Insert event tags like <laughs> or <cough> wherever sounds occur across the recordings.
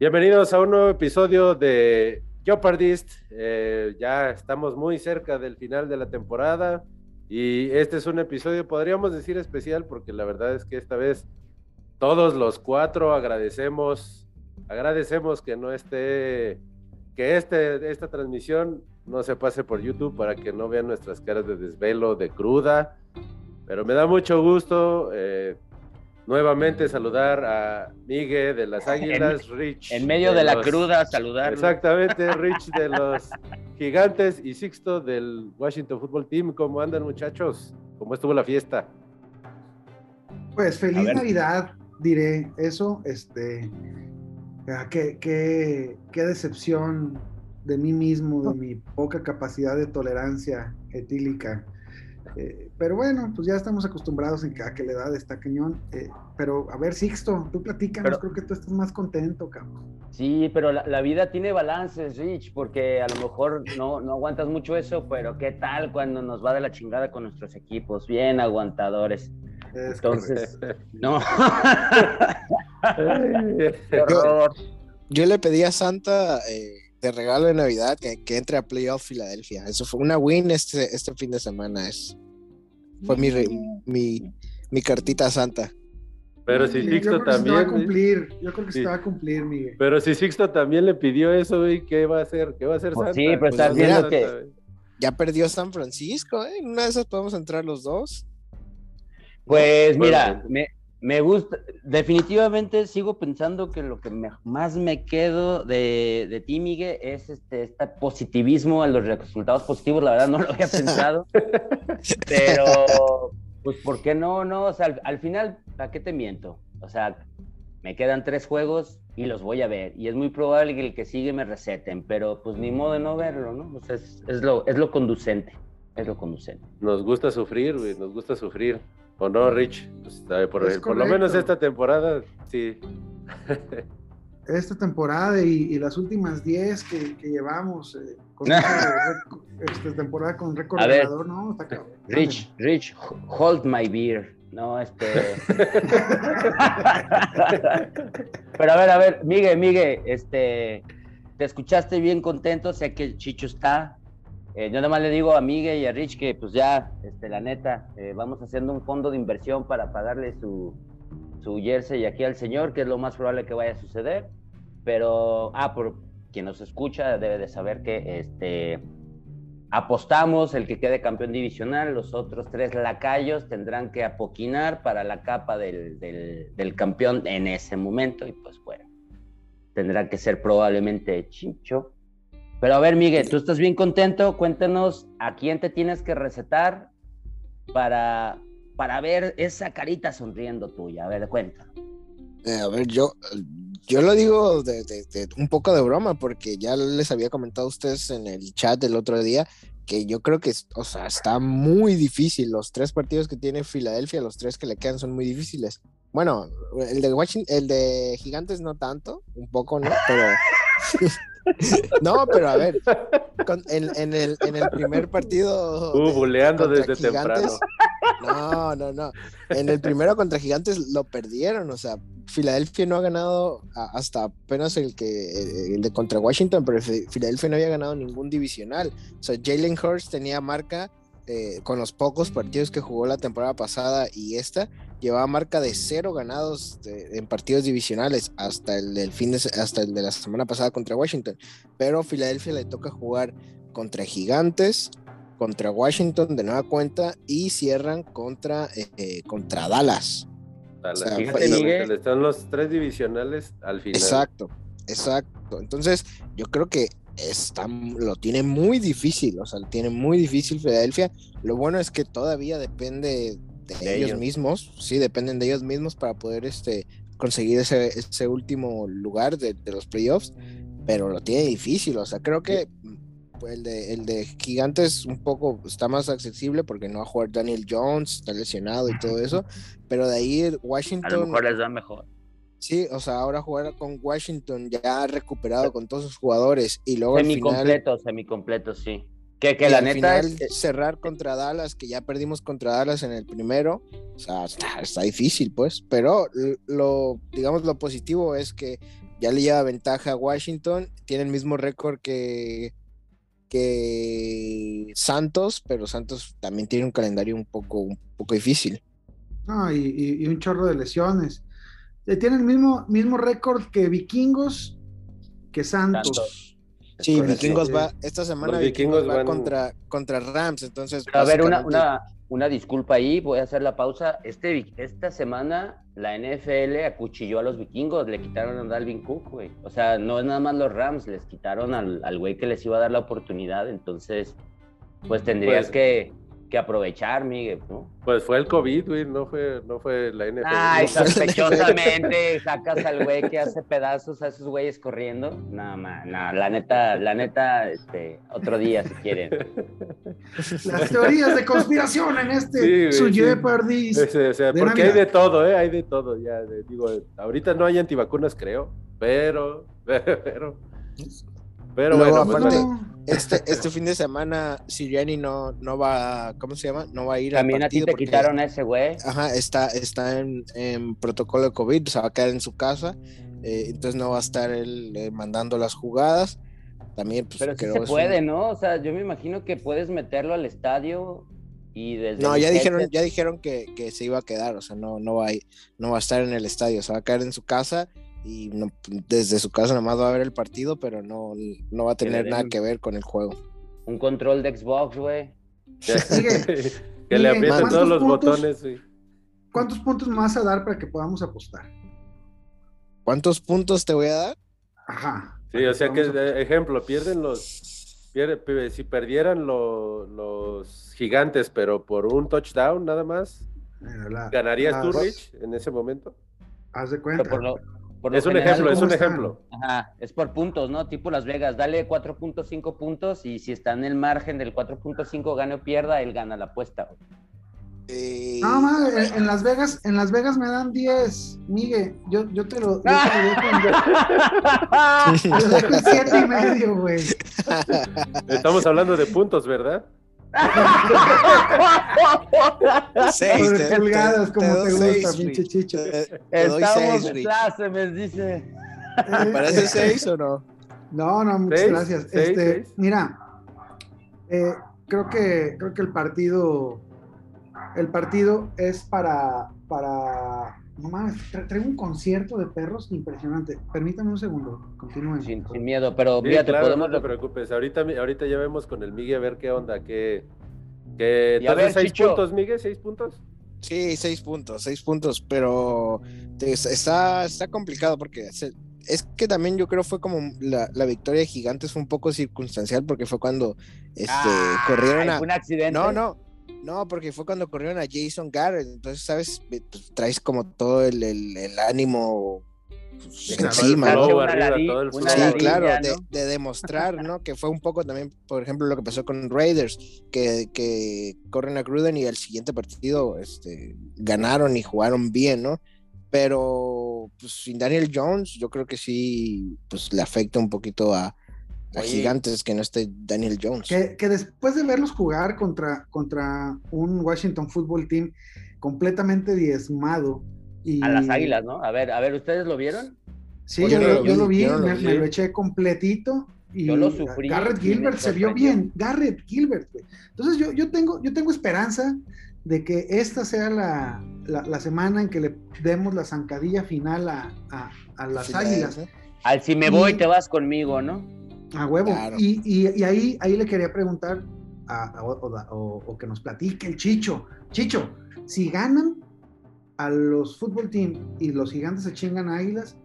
Bienvenidos a un nuevo episodio de Jeopardist. Eh, ya estamos muy cerca del final de la temporada y este es un episodio, podríamos decir especial, porque la verdad es que esta vez todos los cuatro agradecemos, agradecemos que no esté, que este, esta transmisión no se pase por YouTube para que no vean nuestras caras de desvelo, de cruda. Pero me da mucho gusto eh, nuevamente saludar a Miguel de las Águilas, Rich. En medio de, la cruda, saludar. Exactamente, Rich de los Gigantes y Sixto del Washington Football Team. ¿Cómo andan, muchachos? ¿Cómo estuvo la fiesta? Pues feliz Navidad, diré eso. Este, ah, qué, qué, qué decepción de mí mismo, de mi poca capacidad de tolerancia etílica eh, pero bueno, pues ya estamos acostumbrados en que, a que la edad está cañón. Eh, pero a ver, Sixto, tú platícanos, creo que tú estás más contento, cabrón. Sí, pero la, vida tiene balances, Rich, porque a lo mejor no, no aguantas mucho eso, pero ¿qué tal cuando nos va de la chingada con nuestros equipos? Bien aguantadores. Entonces, <laughs> no. yo, le pedí a Santa eh, de regalo de Navidad que, que, entre a Playoff Filadelfia. Eso fue una win este, este fin de semana. Es, fue mi, mi, mi cartita santa. Pero si Sixto también. Se va a cumplir. Yo creo que se va a cumplir, Miguel. Pero si Sixto también le pidió eso, güey, ¿qué va a hacer? ¿Qué va a hacer pues Santa? Sí, pero estás pues viendo que. Ya perdió San Francisco, ¿eh? En una de esas podemos entrar los dos. Pues mira, me, me gusta, definitivamente sigo pensando que lo que más me quedo de, de ti, Miguel, es este, este positivismo a los resultados positivos. La verdad no lo había <laughs> pensado, pero pues ¿por qué no? no? O sea, al, final, ¿para qué te miento? O sea, me quedan tres juegos y los voy a ver. Y es muy probable que el que sigue me receten, pero pues ni modo de no verlo, ¿no? O sea, es, es lo, es lo conducente, es lo conducente. Nos gusta sufrir, güey, nos gusta sufrir. ¿O no, Rich? Pues, por, lo menos esta temporada, sí. esta temporada y, las últimas 10 que, llevamos eh, con <laughs> esta temporada con récord ganador, ¿no? Rich, Rich, hold my beer. No, este. <laughs> Pero a ver, a ver, Miguel, Miguel, este. Te escuchaste bien contento, sé que Chicho está, eh, yo nada más le digo a Miguel y a Rich que pues ya, este, la neta, eh, vamos haciendo un fondo de inversión para pagarle su, su jersey aquí al señor, que es lo más probable que vaya a suceder. Pero, ah, por quien nos escucha debe de saber que este, apostamos el que quede campeón divisional, los otros tres lacayos tendrán que apoquinar para la capa del, del, del campeón en ese momento y pues bueno, tendrá que ser probablemente Chicho pero a ver, Miguel, tú estás bien contento. Cuéntanos a quién te tienes que recetar para, para ver esa carita sonriendo tuya. A ver, cuenta. Eh, a ver, yo, yo lo digo de, un poco de broma, porque ya les había comentado a ustedes en el chat del otro día que yo creo que, o sea, está muy difícil. Los tres partidos que tiene Filadelfia, los tres que le quedan son muy difíciles. Bueno, el de Washington, el de Gigantes no tanto, un poco, ¿no? Pero <laughs> <laughs> No, pero a ver, en, el, primer partido. Uh, buleando desde temprano. No, no, no. En el primero contra Gigantes lo perdieron. O sea, Filadelfia no ha ganado hasta apenas el que el de contra Washington, pero Filadelfia no había ganado ningún divisional. O sea, Jalen Hurst tenía marca eh, con los pocos partidos que jugó la temporada pasada y esta, llevaba marca de cero ganados en partidos divisionales hasta el del fin de, hasta el de la semana pasada contra Washington. Pero Filadelfia le toca jugar contra Gigantes, contra Washington de nueva cuenta y cierran contra, eh, contra Dallas. están los tres divisionales al final. Exacto, exacto. Entonces, yo creo que está, lo tiene muy difícil, o sea, lo tiene muy difícil Filadelfia. Lo bueno es que todavía depende de, ellos, mismos, sí, dependen de ellos mismos para poder este, conseguir ese, ese último lugar de, los playoffs, pero lo tiene difícil, o sea, creo que pues, el, de, el de Gigantes un poco está más accesible porque no va a jugar Daniel Jones, está lesionado y todo eso, pero de ahí Washington... A lo mejor les da mejor. Sí, o sea, ahora jugar con Washington ya recuperado con todos sus jugadores y luego semi completo, semi completo, sí. Que, que la neta es... cerrar contra Dallas, que ya perdimos contra Dallas en el primero, o sea, está, difícil, pues, pero lo, digamos, lo positivo es que ya le lleva ventaja a Washington, tiene el mismo récord que, que Santos, pero Santos también tiene un calendario un poco, un poco difícil. No, y, un chorro de lesiones. Eh, tiene el mismo, mismo récord que Vikingos, que Santos. Sí, Vikingos va, esta semana Vikingos, va contra, contra Rams, entonces... a ver, una, una, una disculpa ahí, voy a hacer la pausa. Este, esta semana la NFL acuchilló a los vikingos, le quitaron a Dalvin Cook, güey. O sea, no es nada más los Rams, les quitaron al güey que les iba a dar la oportunidad, entonces, pues tendrías pues, que que aprovechar, Miguel, ¿no? Pues fue el COVID, güey, no fue, no fue la NFL. Ay, sospechosamente sacas al güey que hace pedazos a esos güeyes corriendo. No, man, no, la neta, la neta, este, otro día si quieren. Las teorías de conspiración en este su Jeopardy. O sea, porque hay de todo, ¿eh? Hay de todo, ya, digo, ahorita no hay antivacunas, creo, pero, <laughs> pero... Pero bueno, pues, este, este fin de semana Siriani no, no va, ¿cómo se llama? No va a ir También a ti te quitaron a ese güey. Ajá, está, está en, protocolo de COVID, se va a quedar en su casa, eh, entonces no va a estar él eh, mandando las jugadas. También, pues, Pero sí se puede, ¿no? O sea, yo me imagino que puedes meterlo al estadio y desde No, ya dijeron, ya dijeron que, que, se iba a quedar, o sea, no, no, va a, no va a estar en el estadio, se va a quedar en su casa y desde su casa nomás va a ver el partido, pero no, no va a tener nada que ver con el juego. Un control de Xbox, güey. <laughs> que le aprieten todos los botones, ¿Cuántos puntos me vas a dar para que podamos apostar? ¿Cuántos puntos te voy a dar? Ajá. Sí, o sea que, ejemplo, pierden los. si perdieran los gigantes, pero por un touchdown nada más, ¿ganarías tú, Rich, en ese momento? Haz de cuenta es un ejemplo, es un ejemplo. Ajá, es por puntos, ¿no? Tipo Las Vegas, dale 4.5 puntos y si está en el margen del 4.5 gane o pierda, él gana la apuesta. No, madre, en, Las Vegas, en Las Vegas me dan 10, Miguel, yo, yo te lo, yo te lo dejo en 7 y medio, güey. Estamos hablando de puntos, ¿verdad? <laughs> seis te, pulgadas, como te, gusta, pinche chicho. Estamos en clase, me dice. ¿Parece seis o no? No, no, muchas gracias. este, mira, eh, creo que creo que el partido el partido es para para no mames, traigo un concierto de perros impresionante. Permítame un segundo, continúen. Sin, miedo, pero podemos... No te preocupes, ahorita, ahorita ya vemos con el Miguel a ver qué onda, qué... qué... a ver, seis puntos, Miguel? ¿Seis puntos? Sí, seis puntos, seis puntos, pero está, está complicado porque es que también yo creo fue como la, la, victoria de Gigantes fue un poco circunstancial porque fue cuando este, ah, corrieron a... un accidente. No, no, no, porque fue cuando corrieron a Jason Garrett, entonces, ¿sabes? Pues, traes como todo el, el, ánimo pues, encima, ¿no? sí, claro, de, demostrar, ¿no? <laughs> Que fue un poco también, por ejemplo, lo que pasó con Raiders, que, que corren a Gruden y el siguiente partido este, ganaron y jugaron bien, ¿no? Pero pues, sin Daniel Jones, yo creo que sí, pues le afecta un poquito a, a gigantes que no esté Daniel Jones. Que, después de verlos jugar contra, contra un Washington Football Team completamente diezmado. Y... A las águilas, ¿no? A ver, a ver, ¿ustedes lo vieron? Sí, yo, lo, vi, me, lo eché completito. Y yo lo sufrí. Garrett Gilbert se vio bien. Garrett Gilbert, Entonces yo, yo, tengo, yo tengo esperanza de que esta sea la, la, semana en que le demos la zancadilla final a, a, las águilas. ¿eh? Al si me voy, te vas conmigo, ¿no? A huevo. Y, y, ahí, ahí le quería preguntar a, o, que nos platique el Chicho. Chicho, si ganan a los fútbol team y los gigantes se chingan a águilas,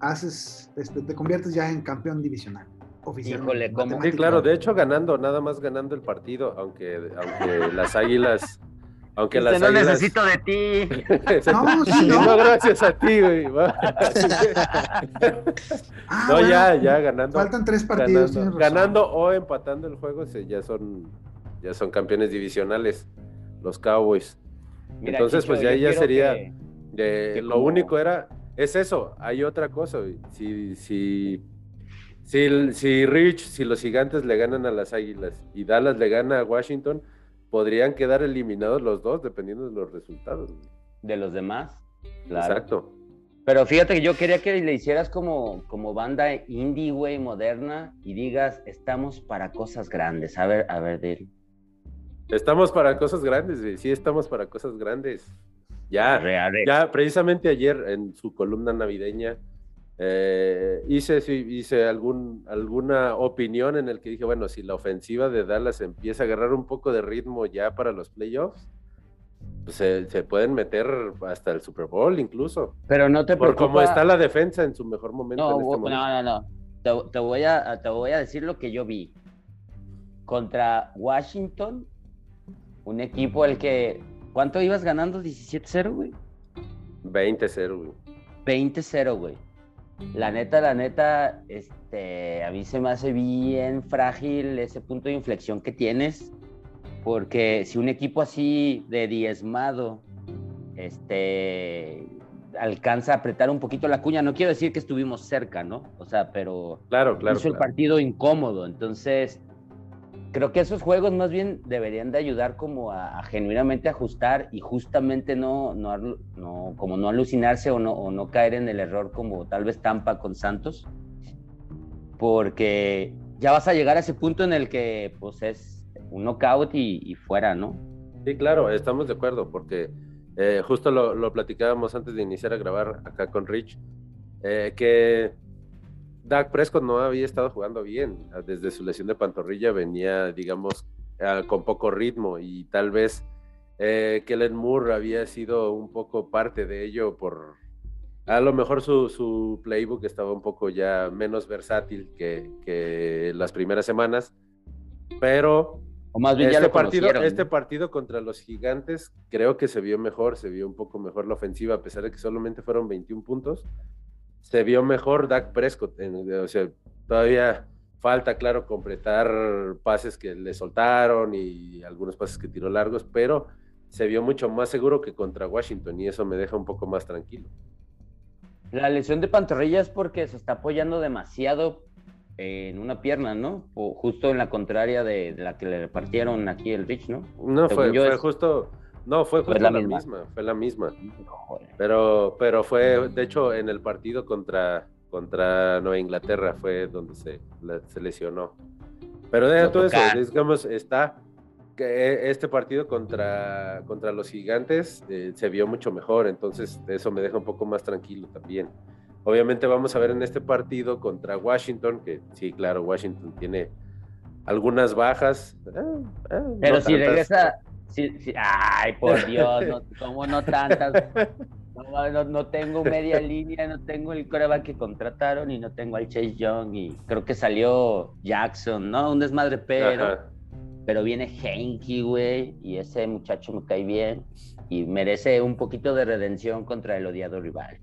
haces, este, te conviertes ya en campeón divisional. Oficialmente. Sí, claro, de hecho ganando, nada más ganando el partido, aunque, aunque las águilas aunque las no necesito de ti. <laughs> no, sí, no. no, gracias a ti, güey. ah, no, ya, ya ganando. Faltan tres partidos. Ganando, ganando o empatando el juego, ya son, ya son campeones divisionales, los Cowboys. Entonces, pues ya, ya sería. lo único era. Es eso, hay otra cosa. Si, si, si, si Rich, si los gigantes le ganan a las águilas y Dallas le gana a Washington podrían quedar eliminados los dos dependiendo de los resultados. De los demás. Exacto. Pero fíjate que yo quería que le hicieras como, como banda indie, güey, moderna, y digas, estamos para cosas grandes. A ver, a ver, de Estamos para cosas grandes, güey. Sí, estamos para cosas grandes. Ya, Real, ya, precisamente ayer en su columna navideña eh, hice, hice algún, alguna opinión en el que dije, bueno, si la ofensiva de Dallas empieza a agarrar un poco de ritmo ya para los playoffs, pues se, se pueden meter hasta el Super Bowl incluso. Pero no te Por preocupa. cómo está la defensa en su mejor momento. No, en este no, momento. no, no. Te, te voy a, te voy a decir lo que yo vi. Contra Washington, un equipo al que. ¿Cuánto ibas ganando? ¿17-0, güey? 20-0, güey. 20-0, güey. La neta, la neta, este, a mí se me hace bien frágil ese punto de inflexión que tienes, porque si un equipo así de diezmado, este, alcanza a apretar un poquito la cuña, no quiero decir que estuvimos cerca, ¿no? O sea, pero Claro, claro. hizo el partido incómodo, entonces creo que esos juegos más bien deberían de ayudar como a, genuinamente ajustar y justamente no, no, como no alucinarse o no, no caer en el error como tal vez Tampa con Santos, porque ya vas a llegar a ese punto en el que pues es un knockout y, fuera, ¿no? Sí, claro, estamos de acuerdo, porque eh, justo lo, lo platicábamos antes de iniciar a grabar acá con Rich, eh, que Dak Prescott no había estado jugando bien. Desde su lesión de pantorrilla venía, digamos, ah, con poco ritmo y tal vez eh, Kellen Moore había sido un poco parte de ello por... A lo mejor su, su playbook estaba un poco ya menos versátil que, que las primeras semanas, pero O más bien ya este lo partido, este partido contra los gigantes creo que se vio mejor, se vio un poco mejor la ofensiva, a pesar de que solamente fueron 21 puntos. Se vio mejor Dak Prescott. en- o sea, todavía falta, claro, completar pases que le soltaron y algunos pases que tiró largos, pero se vio mucho más seguro que contra Washington y eso me deja un poco más tranquilo. La lesión de pantorrilla es porque se está apoyando demasiado en una pierna, ¿no? O justo en la contraria de, de la que le repartieron aquí el Rich, ¿no? No, Según fue, yo fue es- justo, no, fue Fue justo la la, misma. misma, fue la misma. Joder. Pero, pero fue, de hecho, en el partido contra, contra Nueva Inglaterra fue donde se, la- se lesionó. Pero de todo eso, digamos, está que este partido contra, contra los gigantes eh, se vio mucho mejor, entonces eso me deja un poco más tranquilo también. Obviamente vamos a ver en este partido contra Washington, que sí, claro, Washington tiene algunas bajas. eh, eh, no Pero si tantas. regresa. Ay, por Dios, no, ¿cómo no tantas? No, no- no tengo media línea, no tengo el coreback que contrataron y no tengo al Chase Young y creo que salió Jackson, ¿no? Un desmadre, pero, Ajá. pero viene Henke, güey, y ese muchacho me cae bien y merece un poquito de redención contra el odiado rival.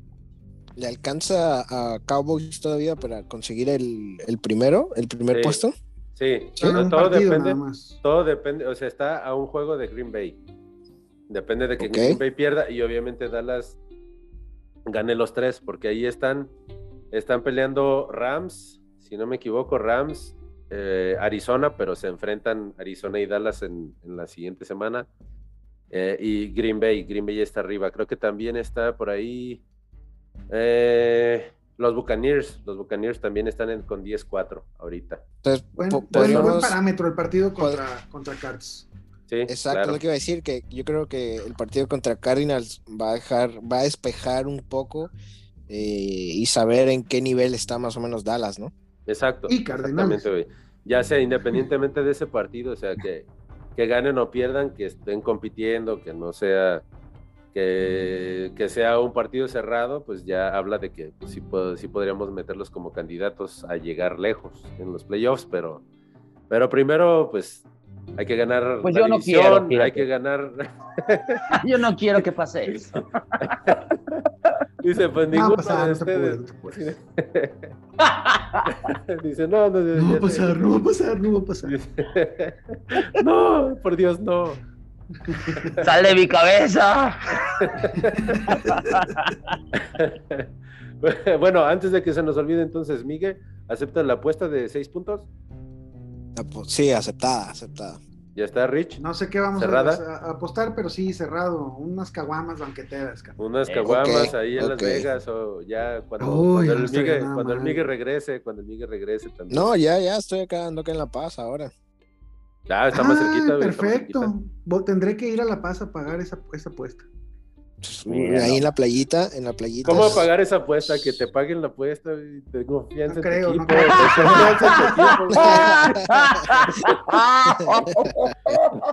¿Le alcanza a Cowboys todavía para conseguir el, el primero, el primer Sí. puesto? Sí, todo partido depende. Todo depende, o sea, está a un juego de Green Bay. Depende de que. Green Bay pierda y obviamente Dallas gane los tres, porque ahí están, están peleando Rams, si no me equivoco, Rams, eh, Arizona, pero se enfrentan Arizona y Dallas en, en la siguiente semana. Eh, y Green Bay, Green Bay está arriba. Creo que también está por ahí eh, los Buccaneers. Los Buccaneers también están en- con 10-4 ahorita. Entonces, Buen, po- buen- parámetro el partido contra, contra Cards. Sí, Exacto, claro. lo que iba a decir, que yo creo que el partido contra Cardinals va a dejar, va a despejar un poco eh, y saber en qué nivel está más o menos Dallas, ¿no? Exacto. Y güey. Ya sea independientemente de ese partido, o sea, que, que ganen o pierdan, que estén compitiendo, que no sea que, que sea un partido cerrado, pues ya habla de que pues, sí, sí podríamos meterlos como candidatos a llegar lejos en los playoffs, pero, pero primero, pues hay que ganar Pues la yo no división, quiero, hay fíjate. que ganar, <laughs> Yo no quiero que pase eso. <laughs> dice, pues No ninguno pasar, de no te apures, ustedes. no te apures. <laughs> dice, no, no, No va a pasar, sé". no va a pasar, no va a pasar. no, por Dios, no. <laughs> ¡Sal de mi cabeza! <laughs> bueno, antes de que se nos olvide entonces, Miguel, ¿aceptas la apuesta de seis puntos? Sí, aceptada, aceptada. ¿Ya está, Rich? No sé qué vamos ¿Cerrada? a, a apostar, pero sí, cerrado. Unas caguamas banqueteras. Unas caguamas ahí en Las. Vegas o ya cuando, Uy, cuando, el, cuando. Migue regrese, cuando el Migue regrese también. No, ya, ya estoy acá, ando acá en La Paz ahora. Ah, está más Ah, cerquita. güey, está más perfecto. cerquita. Vo- Tendré que ir a La Paz a pagar esa, esa apuesta. Mira, ahí no. en la playita, en la playita. ¿Cómo pagar esa apuesta? Que te paguen la apuesta, güey. Tengo confianza No en creo, no en tu equipo.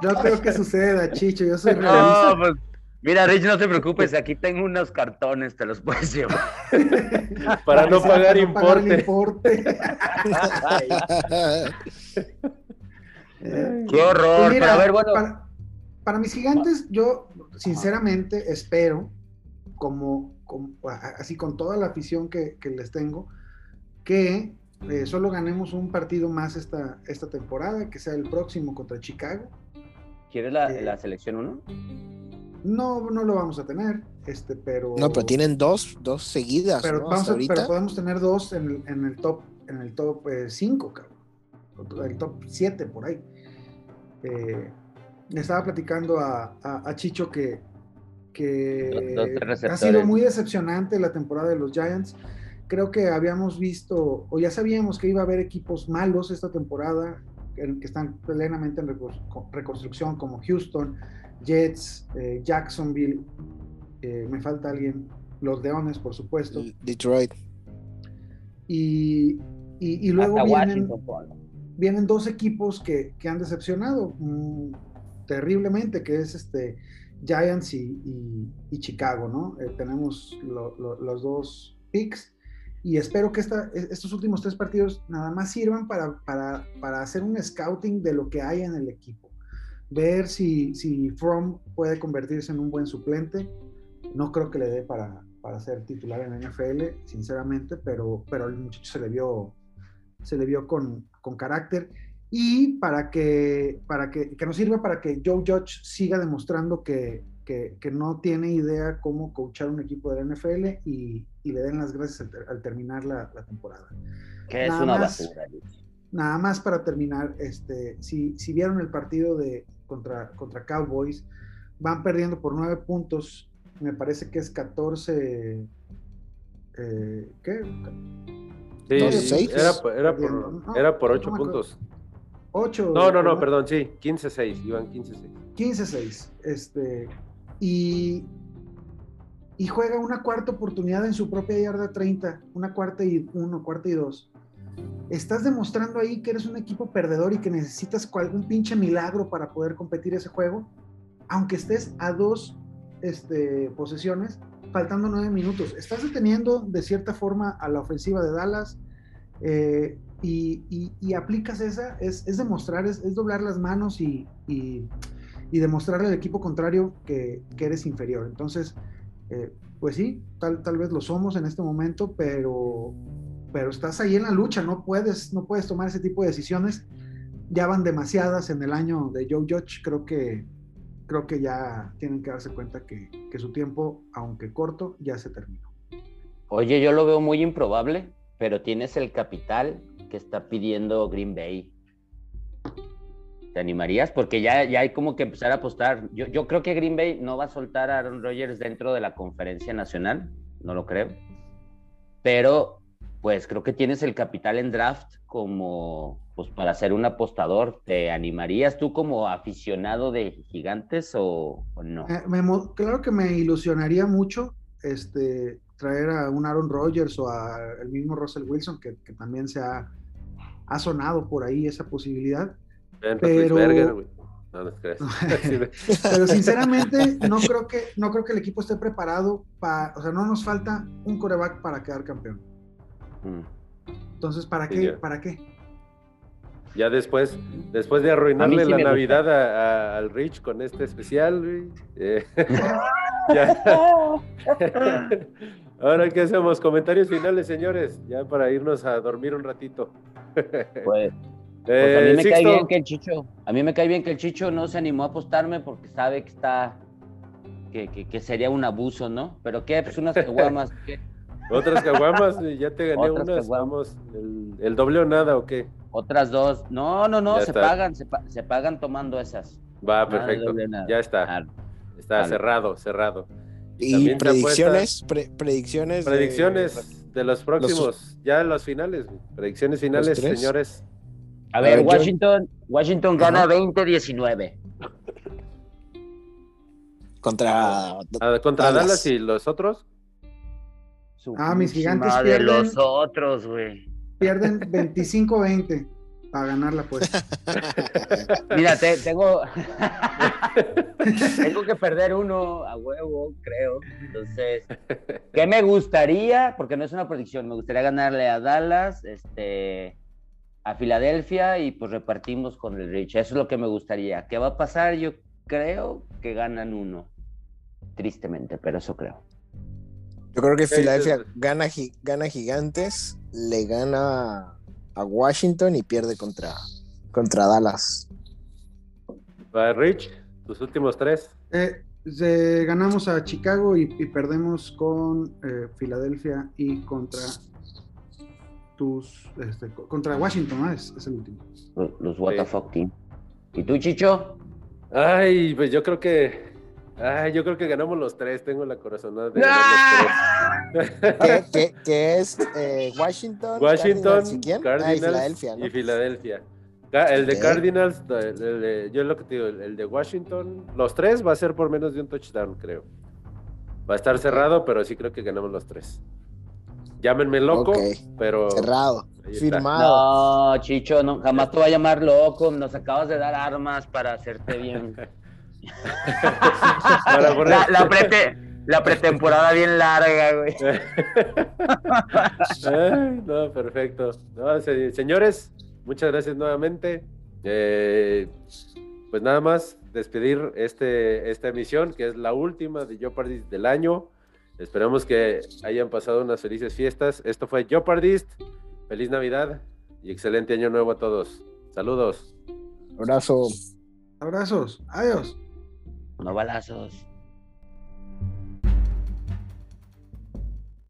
No creo que suceda, Chicho. Yo soy realista. No, pues, mira, Rich, no te preocupes, aquí tengo unos cartones, te los puedes llevar. Para no Para pagar no pagar el importe. <laughs> <laughs> Eh, Qué horror. Pues mira, pero a ver, bueno, para, para mis gigantes, yo sinceramente espero, como, así con toda la afición que, que les tengo, que eh, solo ganemos un partido más esta, esta temporada, que sea el próximo contra Chicago. ¿quieres la, eh, la selección 1? No, no lo vamos a tener, este, pero. No, pero tienen dos, dos seguidas, pero, ¿no? vamos Hasta a- ahorita. pero podemos tener dos en el, en el top, en el top 5, cabrón. El top 7 por ahí. Eh, le estaba platicando a, a- a Chicho que, que Los- los tres ha sido muy decepcionante la temporada de los Giants. Creo que habíamos visto, o ya sabíamos que iba a haber equipos malos esta temporada, que, que están plenamente en recon- reconstrucción, como Houston, Jets, eh, Jacksonville, eh, me falta alguien, los Leones, por supuesto. Detroit. Y, y, y luego Hasta vienen, Washington. Vienen dos equipos que, que han decepcionado mm, terriblemente, que es este Giants y, y- y Chicago, ¿no? Eh, tenemos lo- lo- los dos picks y espero que esta- e- estos últimos tres partidos nada más sirvan para, para, para hacer un scouting de lo que hay en el equipo. Ver si, si From puede convertirse en un buen suplente. No creo que le dé para, para ser titular en la NFL, sinceramente, pero, pero el muchacho se le vio, se le vio con, con carácter y para que, para que, que nos sirva para que Joe Judge siga demostrando que, que, que no tiene idea cómo coachar un equipo de la NFL y, y le den las gracias al, ter- al terminar la, la temporada. Que es Nada una más. basura. Nada más para terminar, este, si, si vieron el partido de, contra, contra Cowboys, van perdiendo por nueve puntos, me parece que es 14, eh, ¿qué? Sí, seis. era, por- era por, No, era por no 8 me acuerdo. puntos. 8. No, no, no, perdón, sí, 15-6, iban 15-6. 15-6. Este, y, y juega una cuarta oportunidad en su propia yarda 30, una cuarta y uno, cuarta y dos. Estás demostrando ahí que eres un equipo perdedor y que necesitas un pinche milagro para poder competir ese juego, aunque estés a dos este, posesiones, faltando nueve minutos. Estás deteniendo de cierta forma a la ofensiva de Dallas eh, y, aplicas esa, es, demostrar, es, doblar las manos y, y- demostrarle al equipo contrario que, eres inferior. Entonces, eh, pues sí, tal, vez lo somos en este momento, pero, pero estás ahí en la lucha, no puedes, no puedes tomar ese tipo de decisiones. Ya van demasiadas en el año de Joe Judge, creo que, creo que ya tienen que darse cuenta que, su tiempo, aunque corto, ya se terminó. Oye, yo lo veo muy improbable, pero tienes el capital que está pidiendo Green Bay. ¿Te animarías? Porque ya, ya hay como que empezar a apostar. Yo, yo creo que Green Bay no va a soltar a Aaron Rodgers dentro de la conferencia nacional, no lo creo. Pero, pues creo que tienes el capital en draft como, pues para ser un apostador. ¿Te animarías tú como aficionado de gigantes o, o no? Eh, me claro que me ilusionaría mucho este, traer a un Aaron Rodgers o al mismo Russell Wilson, que, que también se ha, ha sonado por ahí esa posibilidad. Ven, Pero- Berger. No. <laughs> <laughs> Pero sinceramente, no creo que, no creo que el equipo esté preparado para, o sea, no nos falta un coreback para quedar campeón. Entonces, ¿para qué? ya. ¿Para qué? Ya después, después de arruinarle sí la. Navidad a- a- al Rich con este especial, güey. eh, <laughs> ya. <laughs> Ahora, ¿qué hacemos? Comentarios finales, señores, ya para irnos a dormir un ratito. <laughs> Pues, Pues a Eh, mí me cae bien que el Chicho, a mí me cae bien que el Chicho no se animó a apostarme porque sabe que está, que, que- que sería un abuso, ¿no? Pero qué, pues unas caguamas, ¿qué? Otras caguamas, ya te gané Otras unas, vamos, el, el doble o nada, ¿o qué? Otras dos. No, no, no, Ya se está. pagan, se, pa- se pagan tomando esas. Va, perfecto. nada. Ya está. Claro. Está Vale. cerrado, cerrado. Y predicciones, pre- predicciones. de- Predicciones de los próximos, ya los finales, güey. predicciones finales, señores. A ver, yo- Washington, Washington gana Ajá. 20-19. contra. Ah, contra Dallas. Dallas. y los otros. Su Ah, mis gigantes pierden. los otros, güey. Pierden 25-20 para ganar la apuesta. <laughs> Mira, te- tengo. <laughs> tengo que perder uno a huevo, creo. Entonces, ¿qué me gustaría? Porque no es una predicción, me gustaría ganarle a Dallas, este, a Filadelfia y pues repartimos con el Rich. Eso es lo que me gustaría. ¿Qué va a pasar? Yo creo que ganan uno. Tristemente, pero eso creo. Yo creo que Sí, Filadelfia sí, sí. gana, gana Gigantes, le gana a Washington y pierde contra, contra Dallas. Rich, tus últimos tres. Eh, ganamos a Chicago y, y perdemos con eh, Filadelfia y contra tus este, co- contra Washington, es, es el último. Los, the fuck team. ¿Y tú, Chicho? Ay, pues yo creo que. Ay, yo creo que ganamos los tres. Tengo la corazonada de ganar los tres. ¿Qué, <laughs> qué- qué es eh, Washington? Washington, Cardinals y? Ah, y Filadelfia, ¿no? y Filadelfia. El de. Cardinals, el- el de- yo lo que te digo, el, el de Washington, los tres va a ser por menos de un touchdown, creo. Va a estar cerrado, pero sí creo que ganamos los tres. Llámenme loco, pero Cerrado, firmado. No, Chicho, no, jamás te voy a llamar loco. Nos acabas de dar armas para hacerte bien. <laughs> La, la, prete- la pretemporada bien larga, güey. Ay, no, perfecto. No, se- señores, muchas gracias nuevamente. Eh, pues nada más despedir este, esta emisión, que es la última de Jeopardist del año. Esperamos que hayan pasado unas felices fiestas. Esto fue Jeopardist. Feliz Navidad y excelente año nuevo a todos. Saludos. Abrazo. Abrazos, adiós. No balazos.